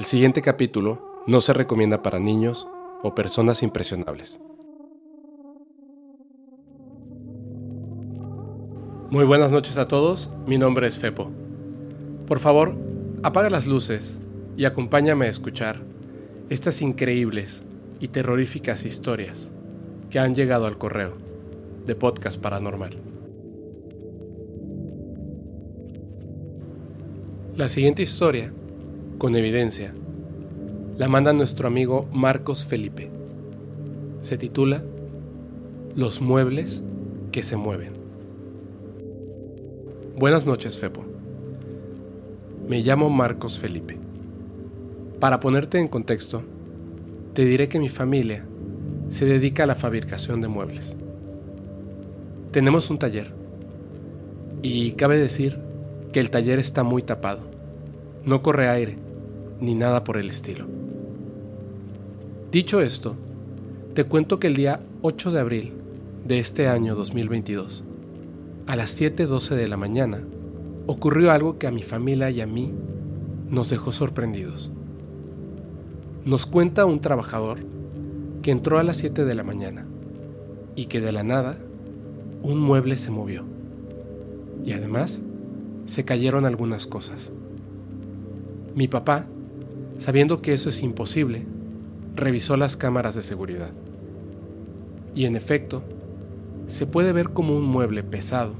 El siguiente capítulo no se recomienda para niños o personas impresionables. Muy buenas noches a todos, mi nombre es Fepo. Por favor, apaga las luces y acompáñame a escuchar estas increíbles y terroríficas historias que han llegado al correo de Podcast Paranormal. La siguiente historia, con evidencia, la manda nuestro amigo Marcos Felipe. Se titula Los muebles que se mueven. Buenas noches, Fepo. Me llamo Marcos Felipe. Para ponerte en contexto, te diré que mi familia se dedica a la fabricación de muebles. Tenemos un taller y cabe decir que el taller está muy tapado. No corre aire ni nada por el estilo. Dicho esto, te cuento que el día 8 de abril de este año 2022, a las 7.12 de la mañana, ocurrió algo que a mi familia y a mí nos dejó sorprendidos. Nos cuenta un trabajador que entró a las 7 de la mañana y que de la nada un mueble se movió. Y además se cayeron algunas cosas. Mi papá, sabiendo que eso es imposible, revisó las cámaras de seguridad. Y en efecto, se puede ver como un mueble pesado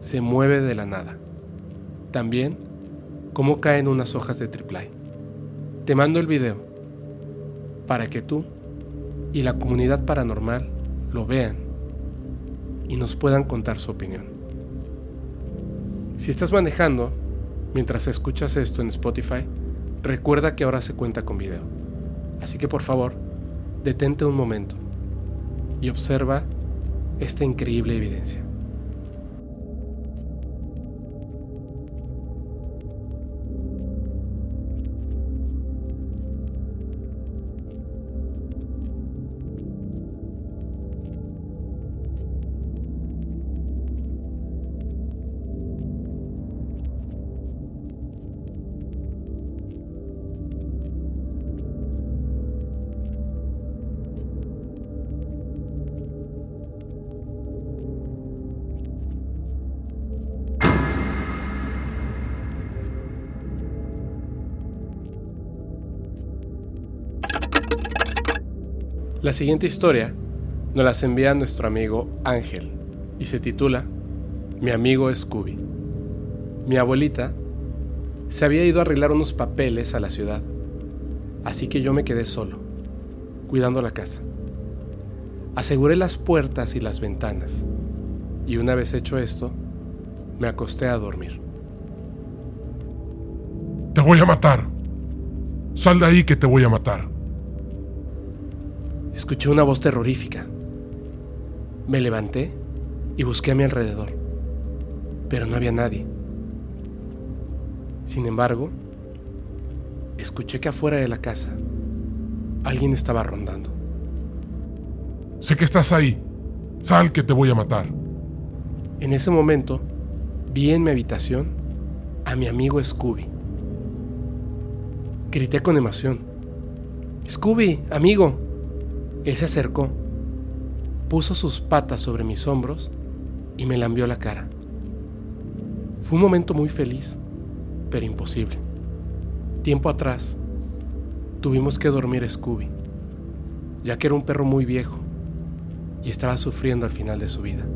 se mueve de la nada. También cómo caen unas hojas de triplay. Te mando el video para que tú y la comunidad paranormal lo vean y nos puedan contar su opinión. Si estás manejando mientras escuchas esto en Spotify, recuerda que ahora se cuenta con video. Así que por favor, detente un momento y observa esta increíble evidencia. La siguiente historia nos la envía nuestro amigo Ángel y se titula Mi amigo Scooby. Mi abuelita se había ido a arreglar unos papeles a la ciudad, así que yo me quedé solo, cuidando la casa. Aseguré las puertas y las ventanas, y una vez hecho esto, me acosté a dormir. Te voy a matar. Sal de ahí que te voy a matar. Escuché una voz terrorífica. Me levanté y busqué a mi alrededor, pero no había nadie. Sin embargo, escuché que afuera de la casa alguien estaba rondando. Sé que estás ahí. Sal que te voy a matar. En ese momento, vi en mi habitación a mi amigo Scooby. Grité con emoción. Scooby, amigo, él se acercó, puso sus patas sobre mis hombros y me lambió la cara. Fue un momento muy feliz, pero imposible. Tiempo atrás, tuvimos que dormir Scooby, ya que era un perro muy viejo y estaba sufriendo al final de su vida.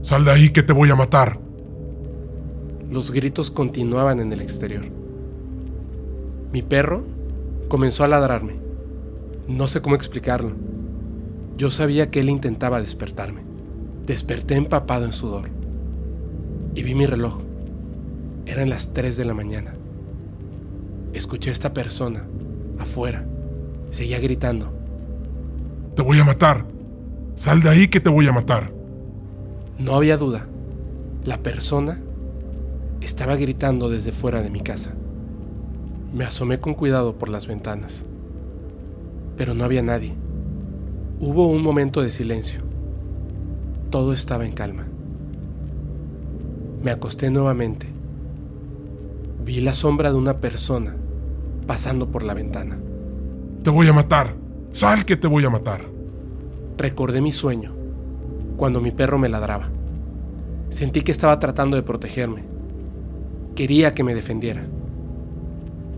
Sal de ahí que te voy a matar. Los gritos continuaban en el exterior. Mi perro comenzó a ladrarme no sé cómo explicarlo. Yo sabía que él intentaba despertarme. Desperté empapado en sudor. Y vi mi reloj. Eran las 3 de la mañana. Escuché a esta persona, afuera. Seguía gritando. Te voy a matar. Sal de ahí que te voy a matar. No había duda. La persona estaba gritando desde fuera de mi casa. Me asomé con cuidado por las ventanas pero no había nadie. Hubo un momento de silencio. Todo estaba en calma. Me acosté nuevamente. Vi la sombra de una persona pasando por la ventana. Te voy a matar. Sal que te voy a matar. Recordé mi sueño, cuando mi perro me ladraba. Sentí que estaba tratando de protegerme. Quería que me defendiera.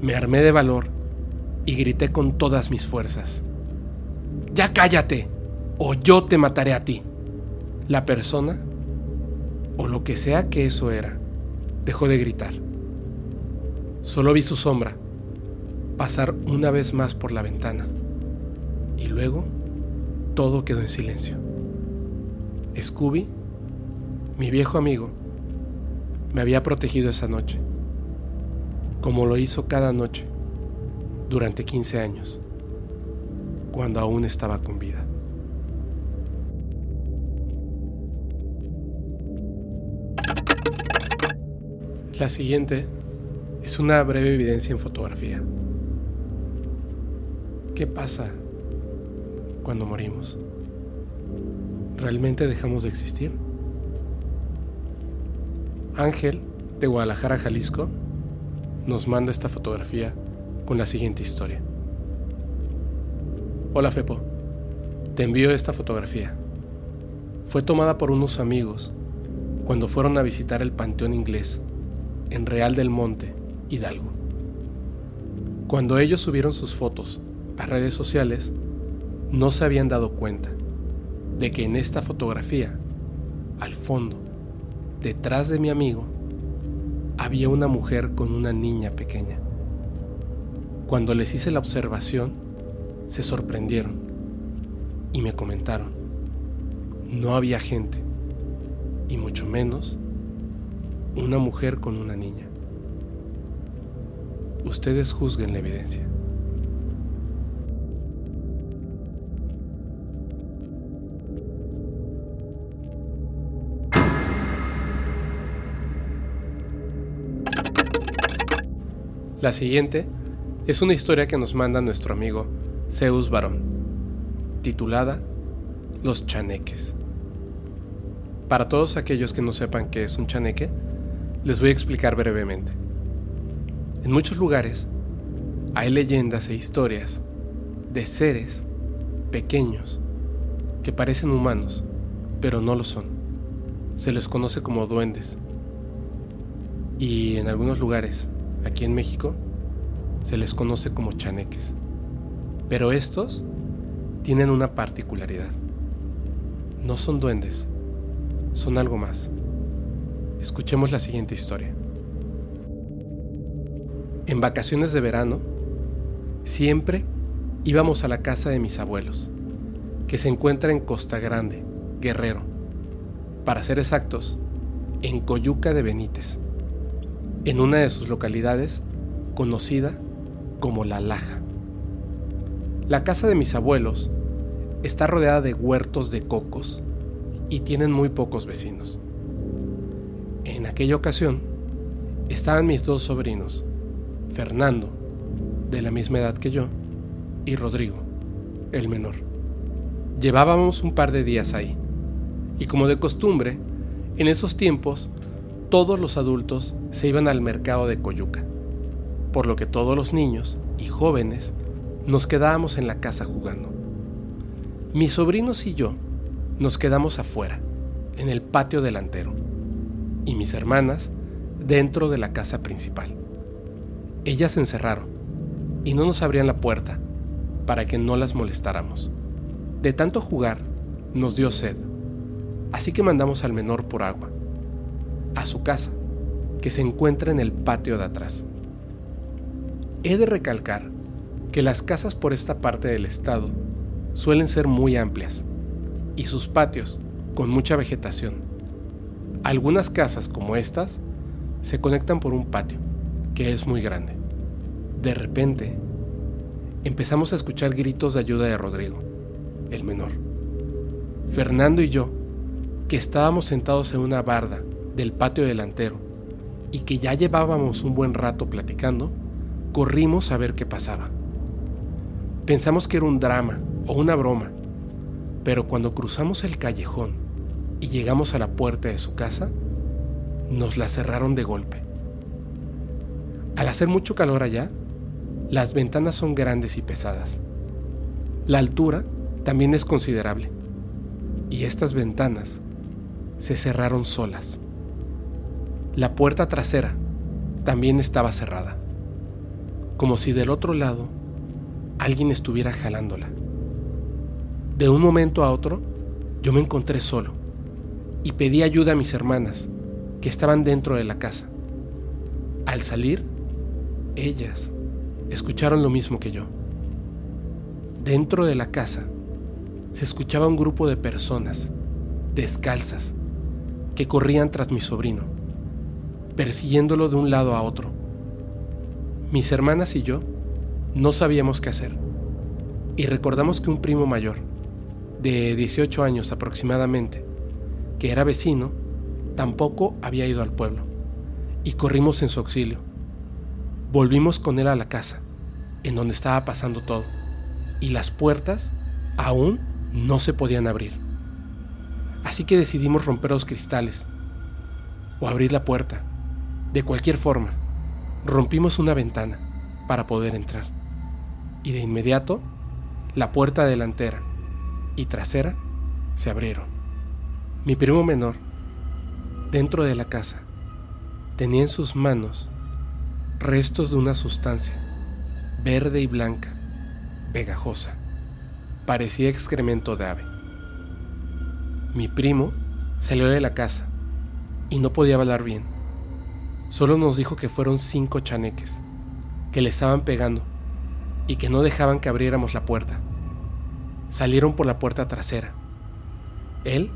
Me armé de valor y grité con todas mis fuerzas. Ya cállate, o yo te mataré a ti. La persona, o lo que sea que eso era, dejó de gritar. Solo vi su sombra pasar una vez más por la ventana y luego todo quedó en silencio. Scooby, mi viejo amigo, me había protegido esa noche, como lo hizo cada noche durante 15 años, cuando aún estaba con vida. La siguiente es una breve evidencia en fotografía. ¿Qué pasa cuando morimos? ¿Realmente dejamos de existir? Ángel, de Guadalajara, Jalisco, nos manda esta fotografía con la siguiente historia. Hola Fepo, te envío esta fotografía. Fue tomada por unos amigos cuando fueron a visitar el Panteón Inglés en Real del Monte, Hidalgo. Cuando ellos subieron sus fotos a redes sociales, no se habían dado cuenta de que en esta fotografía, al fondo, detrás de mi amigo, había una mujer con una niña pequeña. Cuando les hice la observación, se sorprendieron y me comentaron, no había gente, y mucho menos una mujer con una niña. Ustedes juzguen la evidencia. La siguiente es una historia que nos manda nuestro amigo Zeus Barón, titulada Los chaneques. Para todos aquellos que no sepan qué es un chaneque, les voy a explicar brevemente. En muchos lugares hay leyendas e historias de seres pequeños que parecen humanos, pero no lo son. Se les conoce como duendes. Y en algunos lugares aquí en México, se les conoce como chaneques. Pero estos tienen una particularidad. No son duendes, son algo más. Escuchemos la siguiente historia. En vacaciones de verano, siempre íbamos a la casa de mis abuelos, que se encuentra en Costa Grande, Guerrero. Para ser exactos, en Coyuca de Benítez en una de sus localidades conocida como La Laja. La casa de mis abuelos está rodeada de huertos de cocos y tienen muy pocos vecinos. En aquella ocasión estaban mis dos sobrinos, Fernando, de la misma edad que yo, y Rodrigo, el menor. Llevábamos un par de días ahí, y como de costumbre, en esos tiempos todos los adultos se iban al mercado de Coyuca, por lo que todos los niños y jóvenes nos quedábamos en la casa jugando. Mis sobrinos y yo nos quedamos afuera, en el patio delantero, y mis hermanas dentro de la casa principal. Ellas se encerraron y no nos abrían la puerta para que no las molestáramos. De tanto jugar, nos dio sed, así que mandamos al menor por agua a su casa, que se encuentra en el patio de atrás. He de recalcar que las casas por esta parte del estado suelen ser muy amplias y sus patios con mucha vegetación. Algunas casas como estas se conectan por un patio que es muy grande. De repente, empezamos a escuchar gritos de ayuda de Rodrigo, el menor. Fernando y yo, que estábamos sentados en una barda del patio delantero y que ya llevábamos un buen rato platicando, corrimos a ver qué pasaba. Pensamos que era un drama o una broma, pero cuando cruzamos el callejón y llegamos a la puerta de su casa, nos la cerraron de golpe. Al hacer mucho calor allá, Las ventanas son grandes y pesadas. La altura también es considerable. Y estas ventanas se cerraron solas. La puerta trasera también estaba cerrada, como si del otro lado alguien estuviera jalándola. De un momento a otro, yo me encontré solo y pedí ayuda a mis hermanas, que estaban dentro de la casa. Al salir, ellas escucharon lo mismo que yo. Dentro de la casa se escuchaba un grupo de personas, descalzas, que corrían tras mi sobrino, persiguiéndolo de un lado a otro. Mis hermanas y yo no sabíamos qué hacer, y recordamos que un primo mayor, de 18 años aproximadamente, que era vecino, tampoco había ido al pueblo, y corrimos en su auxilio. Volvimos con él a la casa, en donde estaba pasando todo, y las puertas aún no se podían abrir. Así que decidimos romper los cristales, o abrir la puerta, de cualquier forma. Rompimos una ventana para poder entrar, y de inmediato la puerta delantera y trasera se abrieron. Mi primo menor, dentro de la casa, tenía en sus manos restos de una sustancia verde y blanca, pegajosa. Parecía excremento de ave. Mi primo salió de la casa y no podía hablar bien. Solo nos dijo que fueron cinco chaneques, que le estaban pegando y que no dejaban que abriéramos la puerta. Salieron por la puerta trasera. Él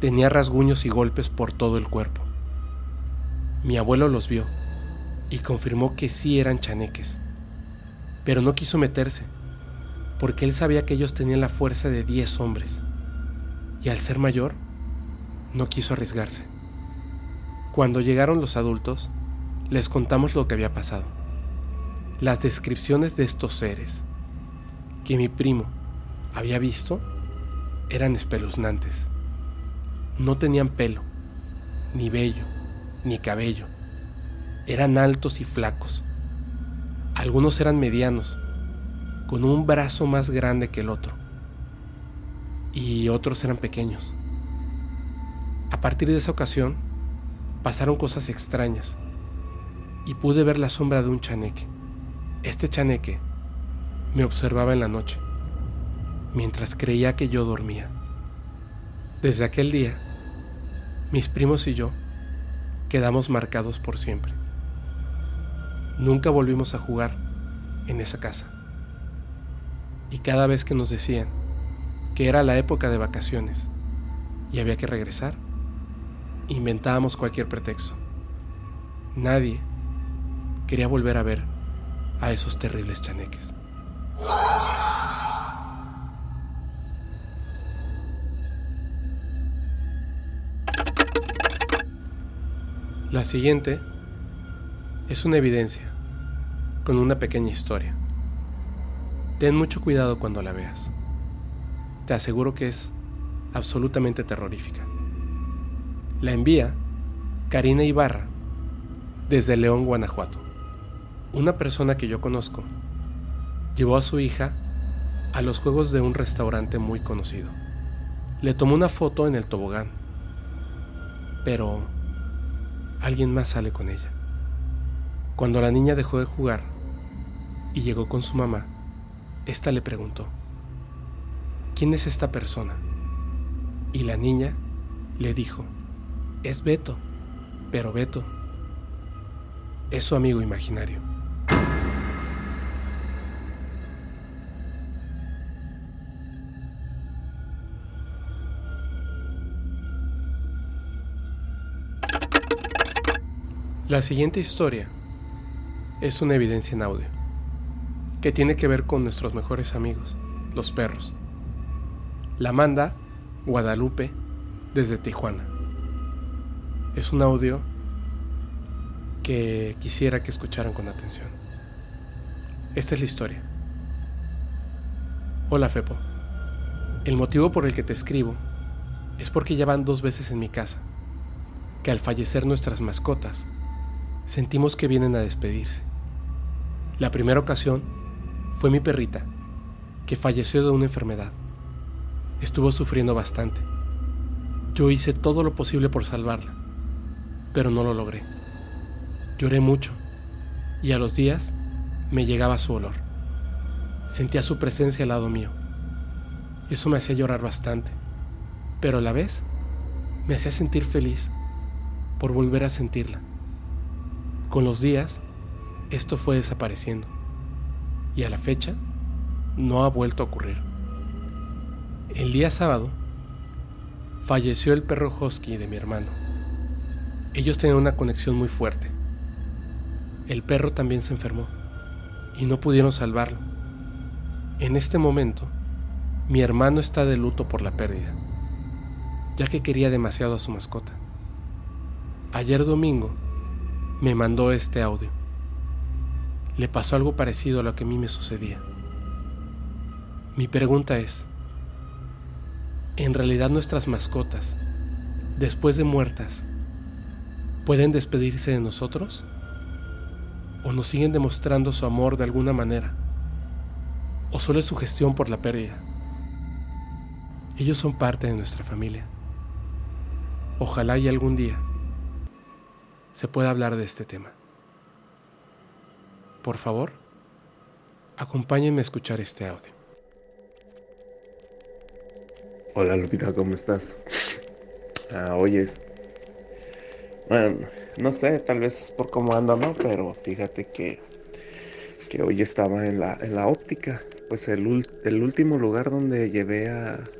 tenía rasguños y golpes por todo el cuerpo. Mi abuelo los vio y confirmó que sí eran chaneques, pero no quiso meterse, porque él sabía que ellos tenían la fuerza de diez hombres, y al ser mayor, no quiso arriesgarse. Cuando llegaron los adultos, les contamos lo que había pasado. Las descripciones de estos seres, que mi primo había visto eran espeluznantes. No tenían pelo, ni vello, ni cabello. Eran altos y flacos. Algunos eran medianos, con un brazo más grande que el otro. Y otros eran pequeños. A partir de esa ocasión, pasaron cosas extrañas. Y pude ver la sombra de un chaneque. Este chaneque me observaba en la noche mientras creía que yo dormía. Desde aquel día, mis primos y yo quedamos marcados por siempre. Nunca volvimos a jugar en esa casa. Y cada vez que nos decían que era la época de vacaciones y había que regresar, inventábamos cualquier pretexto. Nadie quería volver a ver a esos terribles chaneques. La siguiente es una evidencia con una pequeña historia. Ten mucho cuidado cuando la veas. Te aseguro que es absolutamente terrorífica. La envía Karina Ibarra desde León, Guanajuato. Una persona que yo conozco llevó a su hija a los juegos de un restaurante muy conocido. Le tomó una foto en el tobogán, pero alguien más sale con ella. Cuando la niña dejó de jugar y llegó con su mamá, ésta le preguntó, ¿quién es esta persona? Y la niña le dijo, es Beto, pero Beto es su amigo imaginario. La siguiente historia es una evidencia en audio, que tiene que ver con nuestros mejores amigos, los perros. La manda Guadalupe desde Tijuana. Es un audio que quisiera que escucharan con atención. Esta es la historia. Hola Fepo. El motivo por el que te escribo es porque ya van dos veces en mi casa, que al fallecer nuestras mascotas, sentimos que vienen a despedirse. La primera ocasión fue mi perrita, que falleció de una enfermedad. Estuvo sufriendo bastante. Yo hice todo lo posible por salvarla, pero no lo logré. Lloré mucho y a los días me llegaba su olor. Sentía su presencia al lado mío. Eso me hacía llorar bastante, pero a la vez me hacía sentir feliz por volver a sentirla. Con los días, esto fue desapareciendo y a la fecha no ha vuelto a ocurrir. El día sábado falleció el perro Husky de mi hermano. Ellos tenían una conexión muy fuerte. El perro también se enfermó y no pudieron salvarlo. En este momento, mi hermano está de luto por la pérdida, ya que quería demasiado a su mascota. Ayer domingo me mandó este audio. Le pasó algo parecido a lo que a mí me sucedía. Mi pregunta es, ¿en realidad nuestras mascotas, después de muertas, pueden despedirse de nosotros? ¿O nos siguen demostrando su amor de alguna manera? ¿O solo es su gestión por la pérdida? Ellos son parte de nuestra familia. Ojalá y algún día se pueda hablar de este tema. Por favor, acompáñenme a escuchar este audio. Hola Lupita, ¿cómo estás? Ah, oyes. Bueno, no sé, tal vez por cómo ando, ¿no? Pero fíjate que, que hoy estaba en la, en la óptica. Pues el, el último lugar donde llevé a,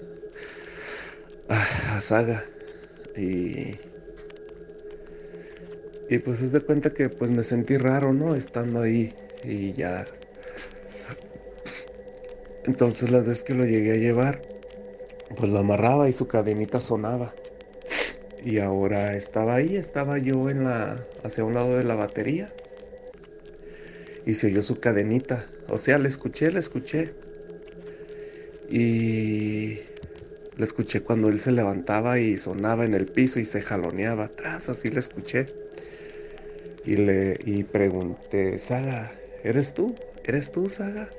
a, a Saga. Y, y pues es de cuenta que pues me sentí raro, ¿no? Estando ahí y ya. Entonces las veces que lo llegué a llevar, pues lo amarraba y su cadenita sonaba. Y ahora estaba ahí, estaba yo en la hacia un lado de la batería. Y se oyó su cadenita. O sea, le escuché, le escuché. Y le escuché cuando él se levantaba y sonaba en el piso y se jaloneaba atrás, así le escuché. Y le y pregunté, Saga, ¿eres tú? ¿Eres tú, Saga?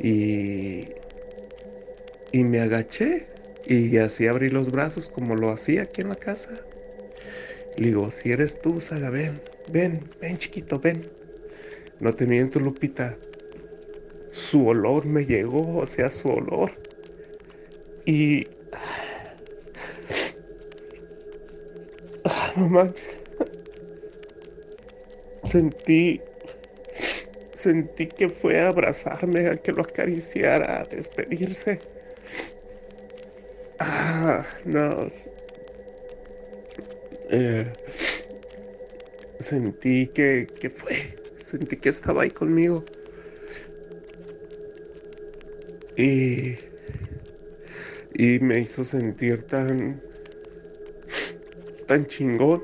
Y y me agaché y así abrí los brazos como lo hacía aquí en la casa. Le digo, si eres tú, Saga, ven, ven, ven chiquito, ven. No te miento, Lupita. Su olor me llegó, o sea, su olor. Y... Ah, no manches. Sentí... Sentí que fue a abrazarme, a que lo acariciara, a despedirse. Ah, no. Eh, sentí que, que fue. Sentí que estaba ahí conmigo. Y. Y me hizo sentir tan. tan chingón.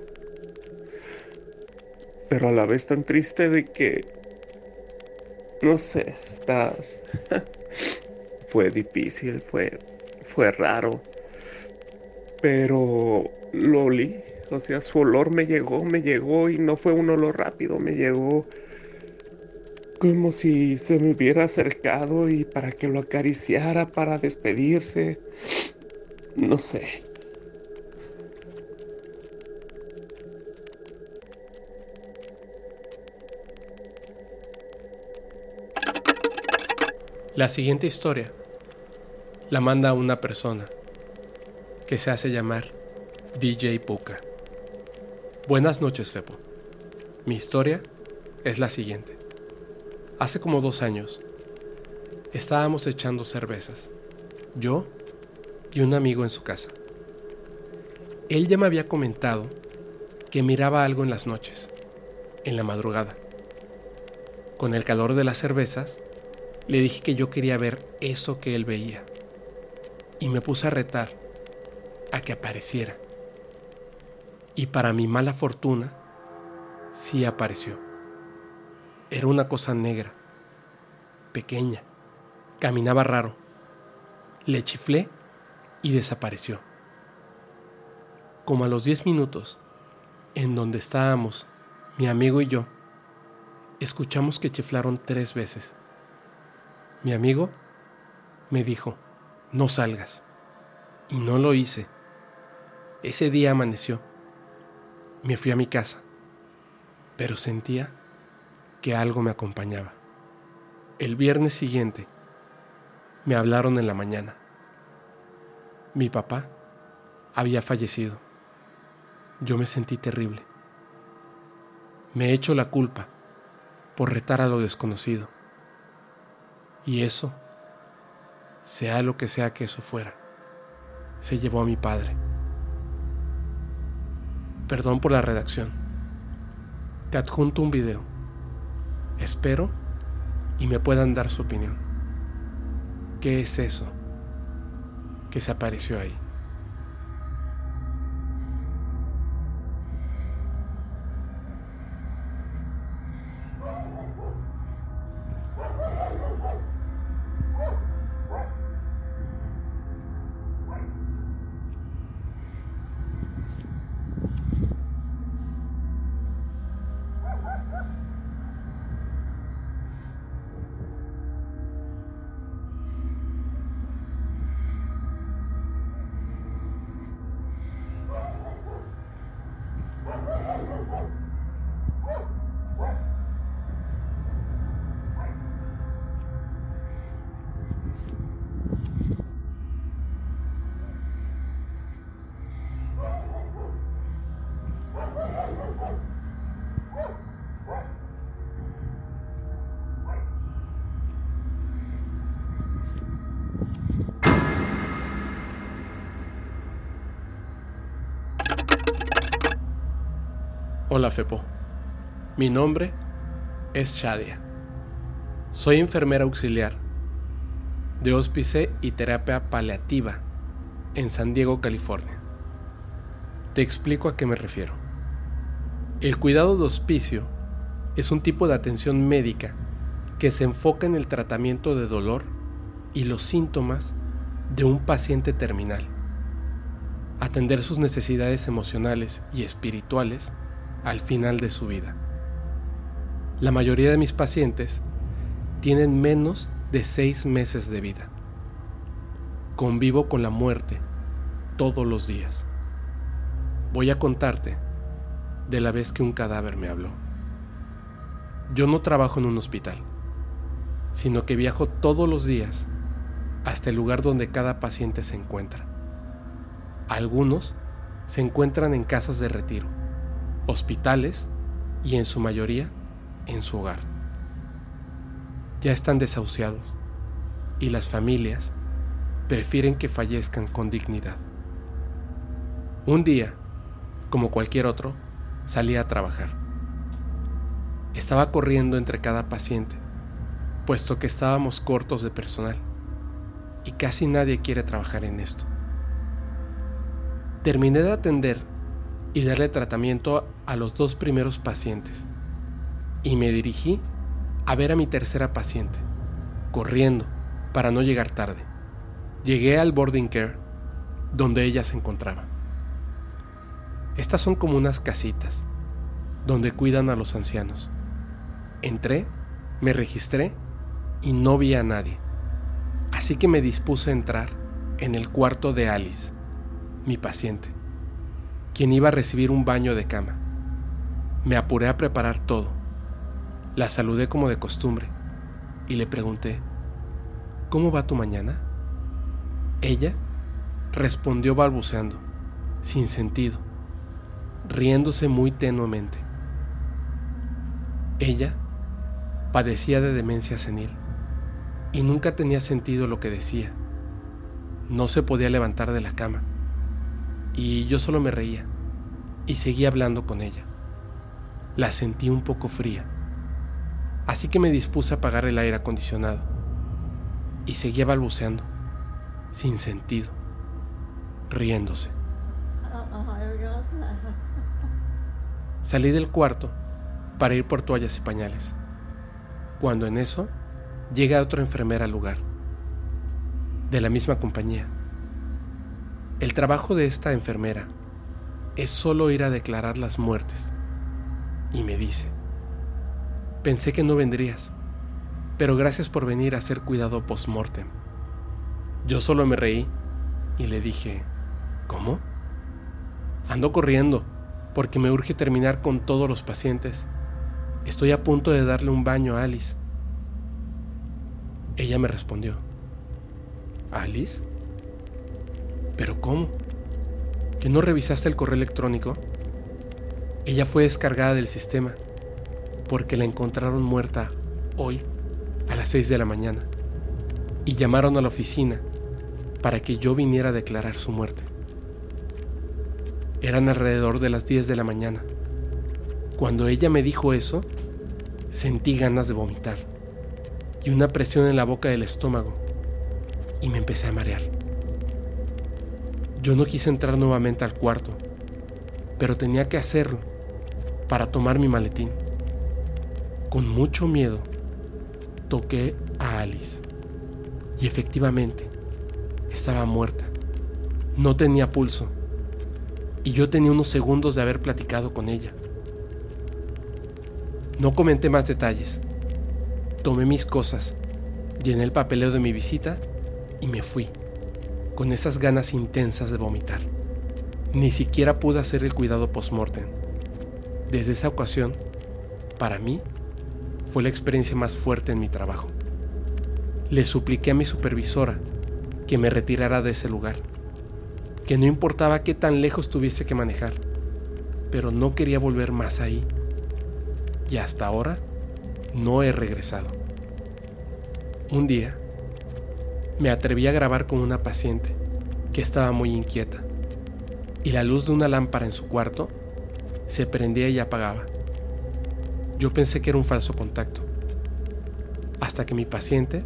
Pero a la vez tan triste de que. No sé, estás. fue difícil, fue. fue raro. Pero lo olí. O sea, su olor me llegó, me llegó y no fue un olor rápido, me llegó como si se me hubiera acercado y para que lo acariciara, para despedirse. No sé. La siguiente historia la manda una persona que se hace llamar DJ Puka. Buenas noches, Fepo. Mi historia es la siguiente. Hace como dos años, estábamos echando cervezas, yo y un amigo en su casa. Él ya me había comentado que miraba algo en las noches, en la madrugada. Con el calor de las cervezas, le dije que yo quería ver eso que él veía. Y me puse a retar a que apareciera. Y para mi mala fortuna, sí apareció. Era una cosa negra, pequeña, caminaba raro. Le chiflé y desapareció. Como a los 10 minutos, en donde estábamos mi amigo y yo, escuchamos que chiflaron tres veces. Mi amigo me dijo, no salgas. Y no lo hice. Ese día amaneció. Me fui a mi casa, pero sentía que algo me acompañaba. El viernes siguiente me hablaron en la mañana. Mi papá había fallecido. Yo me sentí terrible. Me he hecho la culpa por retar a lo desconocido. Y eso, sea lo que sea que eso fuera, se llevó a mi padre. Perdón por la redacción. Te adjunto un video. Espero y me puedan dar su opinión. ¿Qué es eso que se apareció ahí? Hola Fepo, mi nombre es Shadia. Soy enfermera auxiliar de hospice y terapia paliativa en San Diego, California. Te explico a qué me refiero. El cuidado de hospicio es un tipo de atención médica que se enfoca en el tratamiento de dolor y los síntomas de un paciente terminal, atender sus necesidades emocionales y espirituales al final de su vida. La mayoría de mis pacientes tienen menos de seis meses de vida. Convivo con la muerte todos los días. Voy a contarte de la vez que un cadáver me habló. Yo no trabajo en un hospital, sino que viajo todos los días hasta el lugar donde cada paciente se encuentra. Algunos se encuentran en casas de retiro hospitales y en su mayoría en su hogar. Ya están desahuciados y las familias prefieren que fallezcan con dignidad. Un día, como cualquier otro, salí a trabajar. Estaba corriendo entre cada paciente, puesto que estábamos cortos de personal y casi nadie quiere trabajar en esto. Terminé de atender y darle tratamiento a los dos primeros pacientes. Y me dirigí a ver a mi tercera paciente, corriendo para no llegar tarde. Llegué al boarding care, donde ella se encontraba. Estas son como unas casitas, donde cuidan a los ancianos. Entré, me registré y no vi a nadie. Así que me dispuse a entrar en el cuarto de Alice, mi paciente quien iba a recibir un baño de cama. Me apuré a preparar todo. La saludé como de costumbre y le pregunté, ¿Cómo va tu mañana? Ella respondió balbuceando, sin sentido, riéndose muy tenuemente. Ella padecía de demencia senil y nunca tenía sentido lo que decía. No se podía levantar de la cama y yo solo me reía y seguía hablando con ella. La sentí un poco fría, así que me dispuse a apagar el aire acondicionado y seguía balbuceando, sin sentido, riéndose. Salí del cuarto para ir por toallas y pañales, cuando en eso llega otra enfermera al lugar, de la misma compañía. El trabajo de esta enfermera es solo ir a declarar las muertes. Y me dice, Pensé que no vendrías, pero gracias por venir a hacer cuidado post-mortem. Yo solo me reí y le dije, ¿cómo? Ando corriendo porque me urge terminar con todos los pacientes. Estoy a punto de darle un baño a Alice. Ella me respondió, ¿Alice? ¿Pero cómo? ¿Que no revisaste el correo electrónico? Ella fue descargada del sistema porque la encontraron muerta hoy a las 6 de la mañana y llamaron a la oficina para que yo viniera a declarar su muerte. Eran alrededor de las 10 de la mañana. Cuando ella me dijo eso, sentí ganas de vomitar y una presión en la boca del estómago y me empecé a marear. Yo no quise entrar nuevamente al cuarto, pero tenía que hacerlo para tomar mi maletín. Con mucho miedo, toqué a Alice y efectivamente estaba muerta. No tenía pulso y yo tenía unos segundos de haber platicado con ella. No comenté más detalles. Tomé mis cosas, llené el papeleo de mi visita y me fui, con esas ganas intensas de vomitar. Ni siquiera pude hacer el cuidado post-mortem. Desde esa ocasión, para mí, fue la experiencia más fuerte en mi trabajo. Le supliqué a mi supervisora que me retirara de ese lugar, que no importaba qué tan lejos tuviese que manejar, pero no quería volver más ahí. Y hasta ahora no he regresado. Un día, me atreví a grabar con una paciente que estaba muy inquieta y la luz de una lámpara en su cuarto se prendía y apagaba. Yo pensé que era un falso contacto, hasta que mi paciente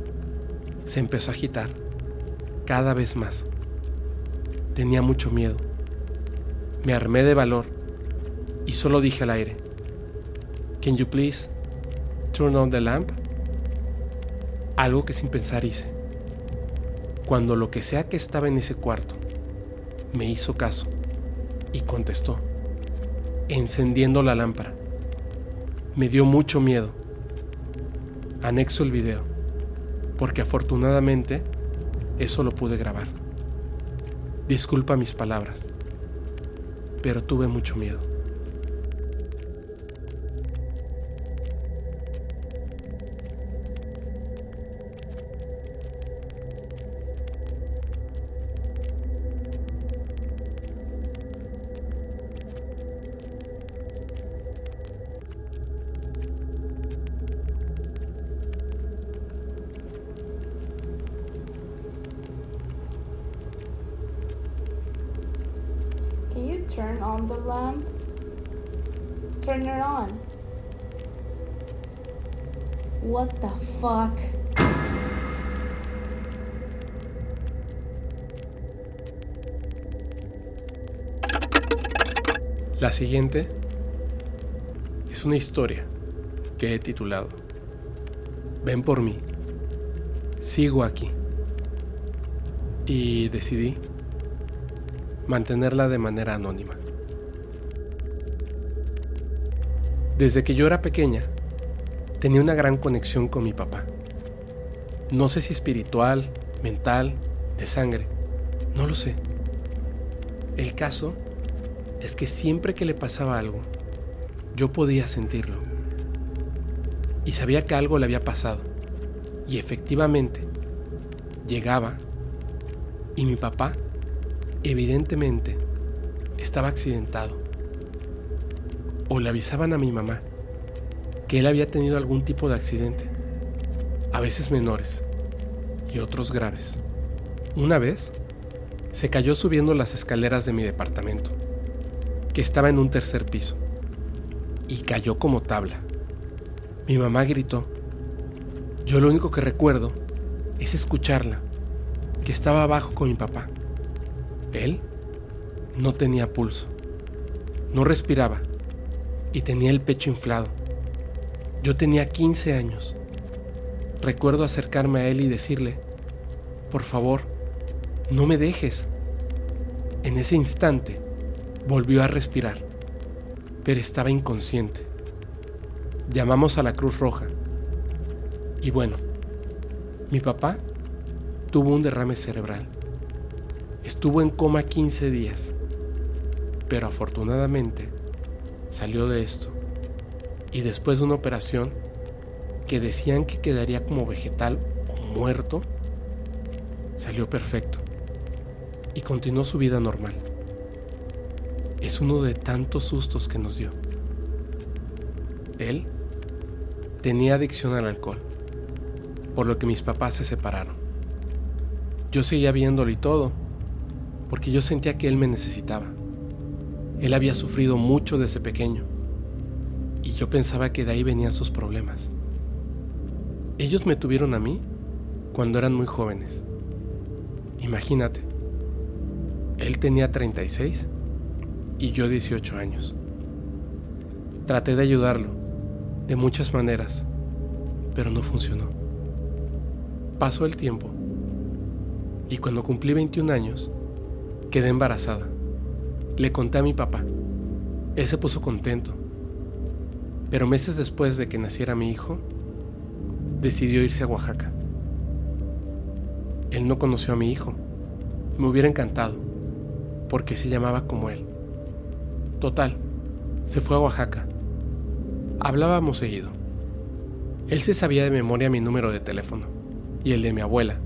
se empezó a agitar cada vez más. Tenía mucho miedo. Me armé de valor y solo dije al aire, Can you please turn on the lamp? Algo que sin pensar hice. Cuando lo que sea que estaba en ese cuarto me hizo caso y contestó, encendiendo la lámpara. Me dio mucho miedo. Anexo el video, porque afortunadamente eso lo pude grabar. Disculpa mis palabras, pero tuve mucho miedo. La siguiente es una historia que he titulado Ven por mí, sigo aquí. Y decidí mantenerla de manera anónima. Desde que yo era pequeña, tenía una gran conexión con mi papá. No sé si espiritual, mental, de sangre, no lo sé. El caso es que siempre que le pasaba algo, yo podía sentirlo. Y sabía que algo le había pasado. Y efectivamente, llegaba y mi papá, evidentemente, estaba accidentado. O le avisaban a mi mamá que él había tenido algún tipo de accidente, a veces menores y otros graves. Una vez, se cayó subiendo las escaleras de mi departamento, estaba en un tercer piso, y cayó como tabla. Mi mamá gritó. Yo lo único que recuerdo es escucharla, que estaba abajo con mi papá. Él no tenía pulso, no respiraba y tenía el pecho inflado. Yo tenía 15 años. Recuerdo acercarme a él y decirle, por favor, no me dejes. En ese instante volvió a respirar, pero estaba inconsciente. Llamamos a la Cruz Roja. Y bueno, mi papá tuvo un derrame cerebral. Estuvo en coma 15 días, pero afortunadamente salió de esto. Y después de una operación que decían que quedaría como vegetal o muerto, salió perfecto y continuó su vida normal. Es uno de tantos sustos que nos dio. Él tenía adicción al alcohol, por lo que mis papás se separaron. Yo seguía viéndolo y todo, porque yo sentía que él me necesitaba. Él había sufrido mucho desde pequeño, y yo pensaba que de ahí venían sus problemas. Ellos me tuvieron a mí cuando eran muy jóvenes. Imagínate, él tenía 36 y yo 18 años. Traté de ayudarlo de muchas maneras, pero no funcionó. Pasó el tiempo y cuando cumplí 21 años, quedé embarazada. Le conté a mi papá. Él se puso contento. Pero meses después de que naciera mi hijo, decidió irse a Oaxaca. Él no conoció a mi hijo. Me hubiera encantado, porque se llamaba como él. Total, se fue a Oaxaca. Hablábamos seguido. Él se sabía de memoria mi número de teléfono y el de mi abuela.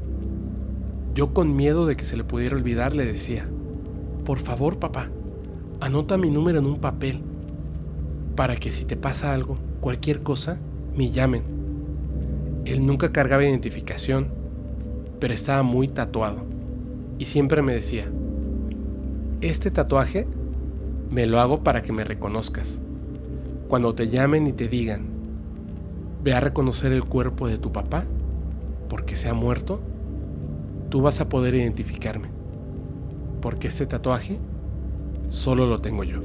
Yo con miedo de que se le pudiera olvidar le decía, por favor papá, anota mi número en un papel para que si te pasa algo, cualquier cosa, me llamen. Él nunca cargaba identificación, pero estaba muy tatuado y siempre me decía, este tatuaje me lo hago para que me reconozcas. Cuando te llamen y te digan, ve a reconocer el cuerpo de tu papá, porque se ha muerto, tú vas a poder identificarme, porque este tatuaje solo lo tengo yo.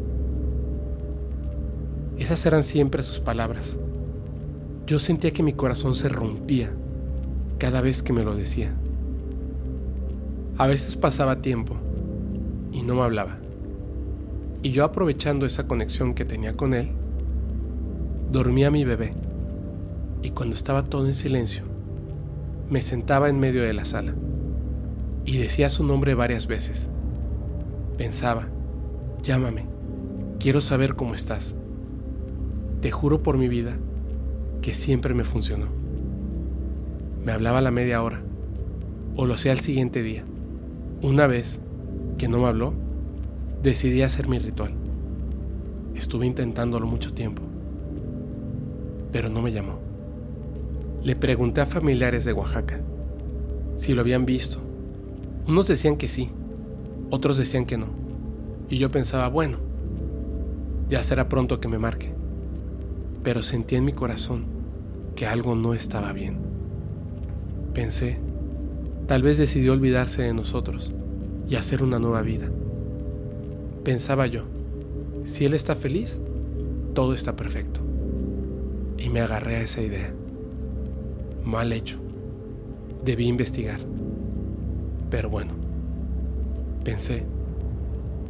Esas eran siempre sus palabras. Yo sentía que mi corazón se rompía cada vez que me lo decía. A veces pasaba tiempo y no me hablaba. Y yo aprovechando esa conexión que tenía con él, dormía mi bebé. Y cuando estaba todo en silencio, me sentaba en medio de la sala y decía su nombre varias veces. Pensaba, llámame, quiero saber cómo estás. Te juro por mi vida que siempre me funcionó. Me hablaba a la media hora, o lo sea al siguiente día. Una vez que no me habló, decidí hacer mi ritual. Estuve intentándolo mucho tiempo, pero no me llamó. Le pregunté a familiares de Oaxaca si lo habían visto. Unos decían que sí, otros decían que no. Y yo pensaba, bueno, ya será pronto que me marque. Pero sentí en mi corazón que algo no estaba bien. Pensé, tal vez decidió olvidarse de nosotros y hacer una nueva vida. Pensaba yo, si él está feliz, todo está perfecto. Y me agarré a esa idea. Mal hecho. Debí investigar. Pero bueno, pensé,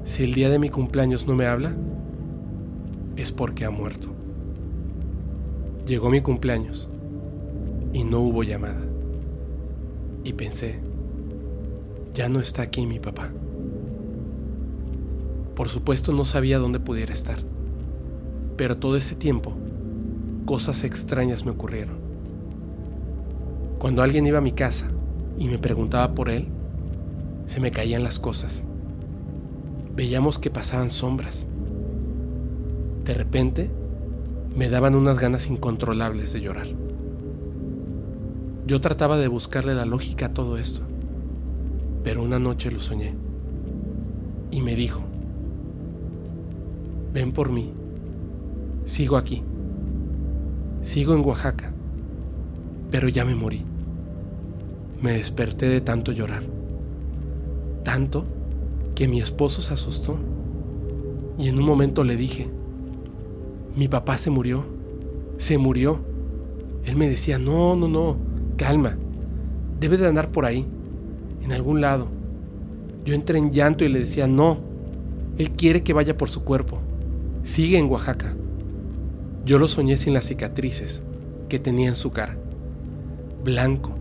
si el día de mi cumpleaños no me habla, es porque ha muerto. Llegó mi cumpleaños y no hubo llamada. Y pensé, ya no está aquí mi papá. Por supuesto no sabía dónde pudiera estar, pero todo ese tiempo cosas extrañas me ocurrieron. Cuando alguien iba a mi casa y me preguntaba por él, se me caían las cosas. Veíamos que pasaban sombras. De repente, me daban unas ganas incontrolables de llorar. Yo trataba de buscarle la lógica a todo esto, pero una noche lo soñé y me dijo, ven por mí. Sigo aquí. Sigo en Oaxaca. Pero ya me morí. Me desperté de tanto llorar. Tanto que mi esposo se asustó. Y en un momento le dije, mi papá se murió. Se murió. Él me decía, no, no, no, calma. Debe de andar por ahí, en algún lado. Yo entré en llanto y le decía, no, él quiere que vaya por su cuerpo sigue en Oaxaca. Yo lo soñé sin las cicatrices que tenía en su cara, blanco,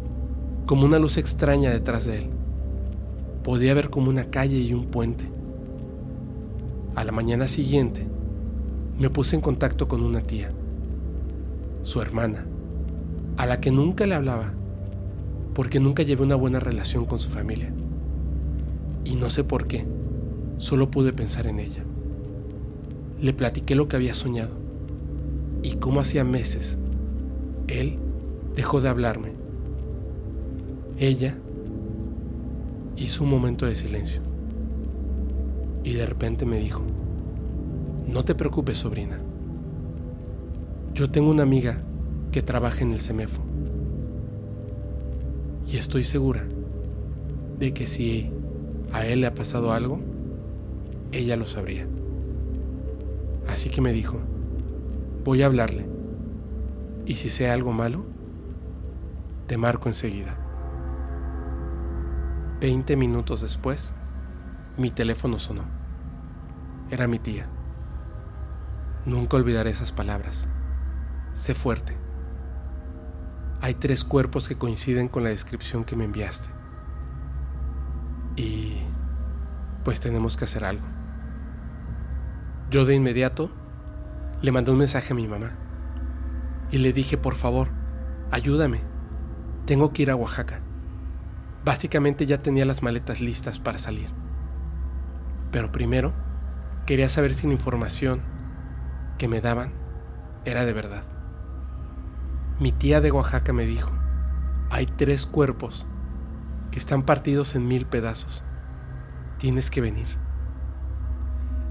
como una luz extraña detrás de él. Podía ver como una calle y un puente. A la mañana siguiente, me puse en contacto con una tía, su hermana, a la que nunca le hablaba, porque nunca llevé una buena relación con su familia. Y no sé por qué, solo pude pensar en ella. Le platiqué lo que había soñado y cómo hacía meses él dejó de hablarme. Ella hizo un momento de silencio y de repente me dijo, no te preocupes sobrina, yo tengo una amiga que trabaja en el CEMEFO y estoy segura de que si a él le ha pasado algo, ella lo sabría. Así que me dijo, voy a hablarle y si sea algo malo, te marco enseguida. Veinte minutos después, mi teléfono sonó. Era mi tía. Nunca olvidaré esas palabras. Sé fuerte. Hay tres cuerpos que coinciden con la descripción que me enviaste. Y pues tenemos que hacer algo. Yo de inmediato le mandé un mensaje a mi mamá y le dije, por favor, ayúdame. Tengo que ir a Oaxaca. Básicamente ya tenía las maletas listas para salir. Pero primero quería saber si la información que me daban era de verdad. Mi tía de Oaxaca me dijo, hay tres cuerpos que están partidos en mil pedazos. Tienes que venir.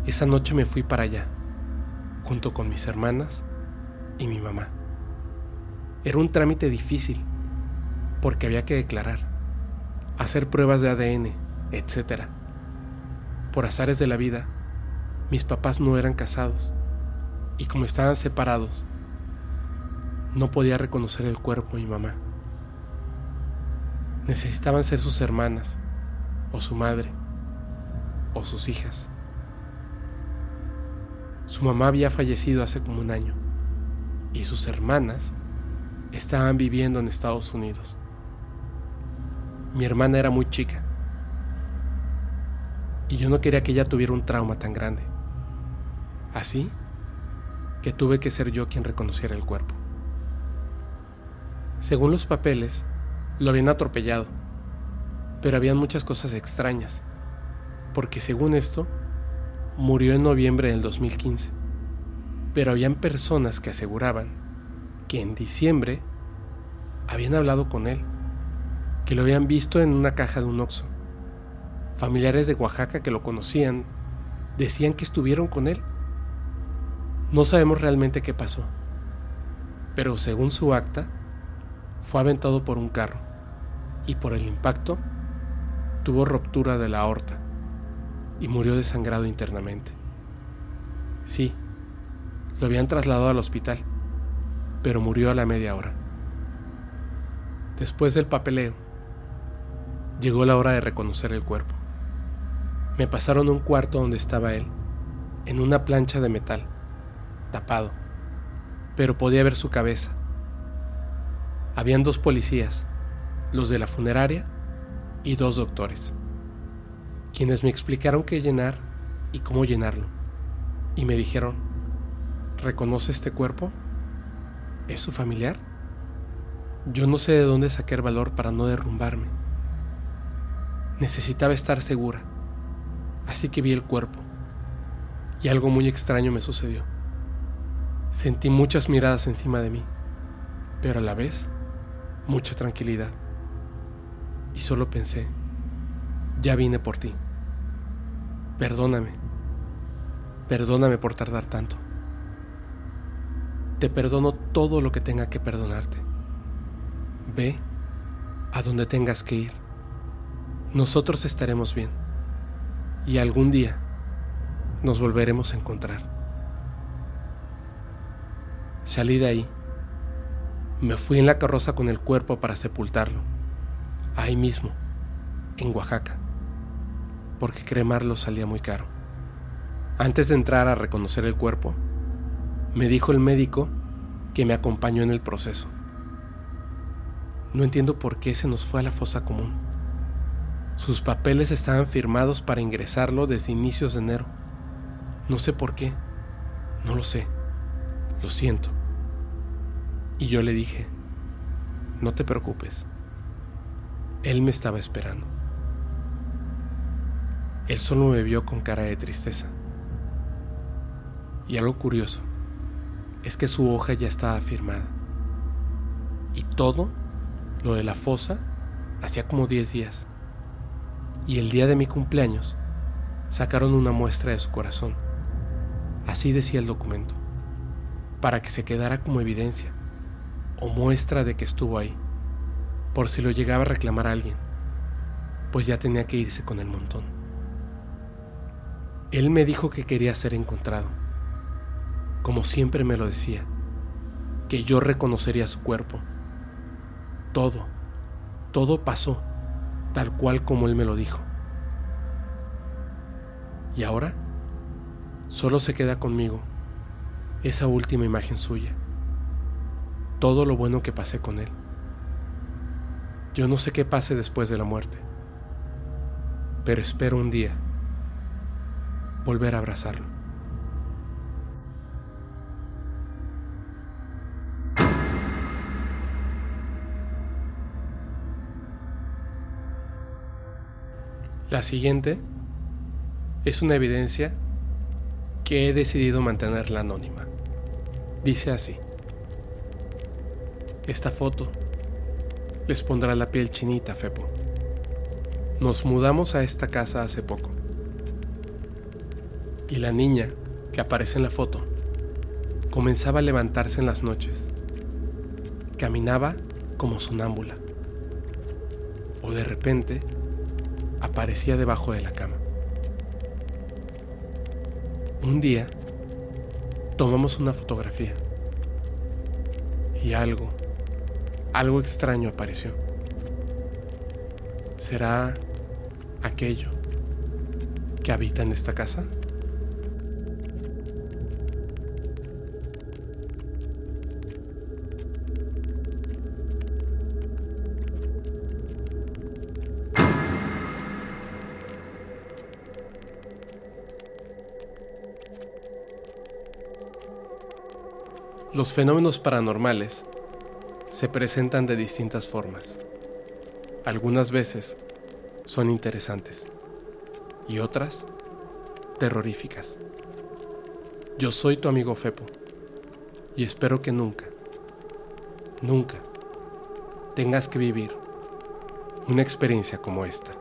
Esa noche me fui para allá, junto con mis hermanas y mi mamá. Era un trámite difícil, porque había que declarar hacer pruebas de ADN, etc. Por azares de la vida, mis papás no eran casados y como estaban separados, no podía reconocer el cuerpo de mi mamá. Necesitaban ser sus hermanas, o su madre, o sus hijas. Su mamá había fallecido hace como un año y sus hermanas estaban viviendo en Estados Unidos. Mi hermana era muy chica. Y yo no quería que ella tuviera un trauma tan grande. Así que tuve que ser yo quien reconociera el cuerpo. Según los papeles, lo habían atropellado, pero habían muchas cosas extrañas, porque según esto, murió en noviembre del 2015, pero habían personas que aseguraban que en diciembre habían hablado con él que lo habían visto en una caja de un oxo. Familiares de Oaxaca que lo conocían decían que estuvieron con él. No sabemos realmente qué pasó, pero según su acta, fue aventado por un carro y por el impacto tuvo ruptura de la aorta y murió desangrado internamente. Sí, lo habían trasladado al hospital, pero murió a la media hora. Después del papeleo, Llegó la hora de reconocer el cuerpo. Me pasaron un cuarto donde estaba él, en una plancha de metal, tapado, pero podía ver su cabeza. Habían dos policías, los de la funeraria y dos doctores, quienes me explicaron qué llenar y cómo llenarlo. Y me dijeron, ¿reconoce este cuerpo? ¿Es su familiar? Yo no sé de dónde saqué el valor para no derrumbarme Necesitaba estar segura, así que vi el cuerpo y algo muy extraño me sucedió. Sentí muchas miradas encima de mí, pero a la vez mucha tranquilidad. Y solo pensé, ya vine por ti. Perdóname, perdóname por tardar tanto. Te perdono todo lo que tenga que perdonarte. Ve a donde tengas que ir nosotros estaremos bien y algún día nos volveremos a encontrar. Salí de ahí. Me fui en la carroza con el cuerpo para sepultarlo, ahí mismo, en Oaxaca, porque cremarlo salía muy caro. Antes de entrar a reconocer el cuerpo, Me dijo el médico que me acompañó en el proceso. No entiendo por qué se nos fue a la fosa común. Sus papeles estaban firmados para ingresarlo desde inicios de enero. No sé por qué. No lo sé. Lo siento. Y yo le dije, no te preocupes. Él me estaba esperando. Él solo me vio con cara de tristeza. Y algo curioso es que su hoja ya estaba firmada. Y todo lo de la fosa hacía como 10 días. Y el día de mi cumpleaños sacaron una muestra de su corazón. Así decía el documento. Para que se quedara como evidencia o muestra de que estuvo ahí. Por si lo llegaba a reclamar alguien. Pues ya tenía que irse con el montón. Él me dijo que quería ser encontrado. Como siempre me lo decía. Que yo reconocería su cuerpo todo, todo pasó tal cual como él me lo dijo. Y ahora solo se queda conmigo esa última imagen suya, todo lo bueno que pasé con él. Yo no sé qué pase después de la muerte, pero espero un día volver a abrazarlo. La siguiente es una evidencia que he decidido mantenerla anónima. Dice así. Esta foto les pondrá la piel chinita, Fepo. Nos mudamos a esta casa hace poco. Y la niña que aparece en la foto comenzaba a levantarse en las noches. Caminaba como sonámbula. O de repente aparecía debajo de la cama. Un día tomamos una fotografía y algo, algo extraño apareció. ¿Será aquello que habita en esta casa? Los fenómenos paranormales se presentan de distintas formas. Algunas veces son interesantes y otras terroríficas. Yo soy tu amigo Fepo y espero que nunca, nunca tengas que vivir una experiencia como esta.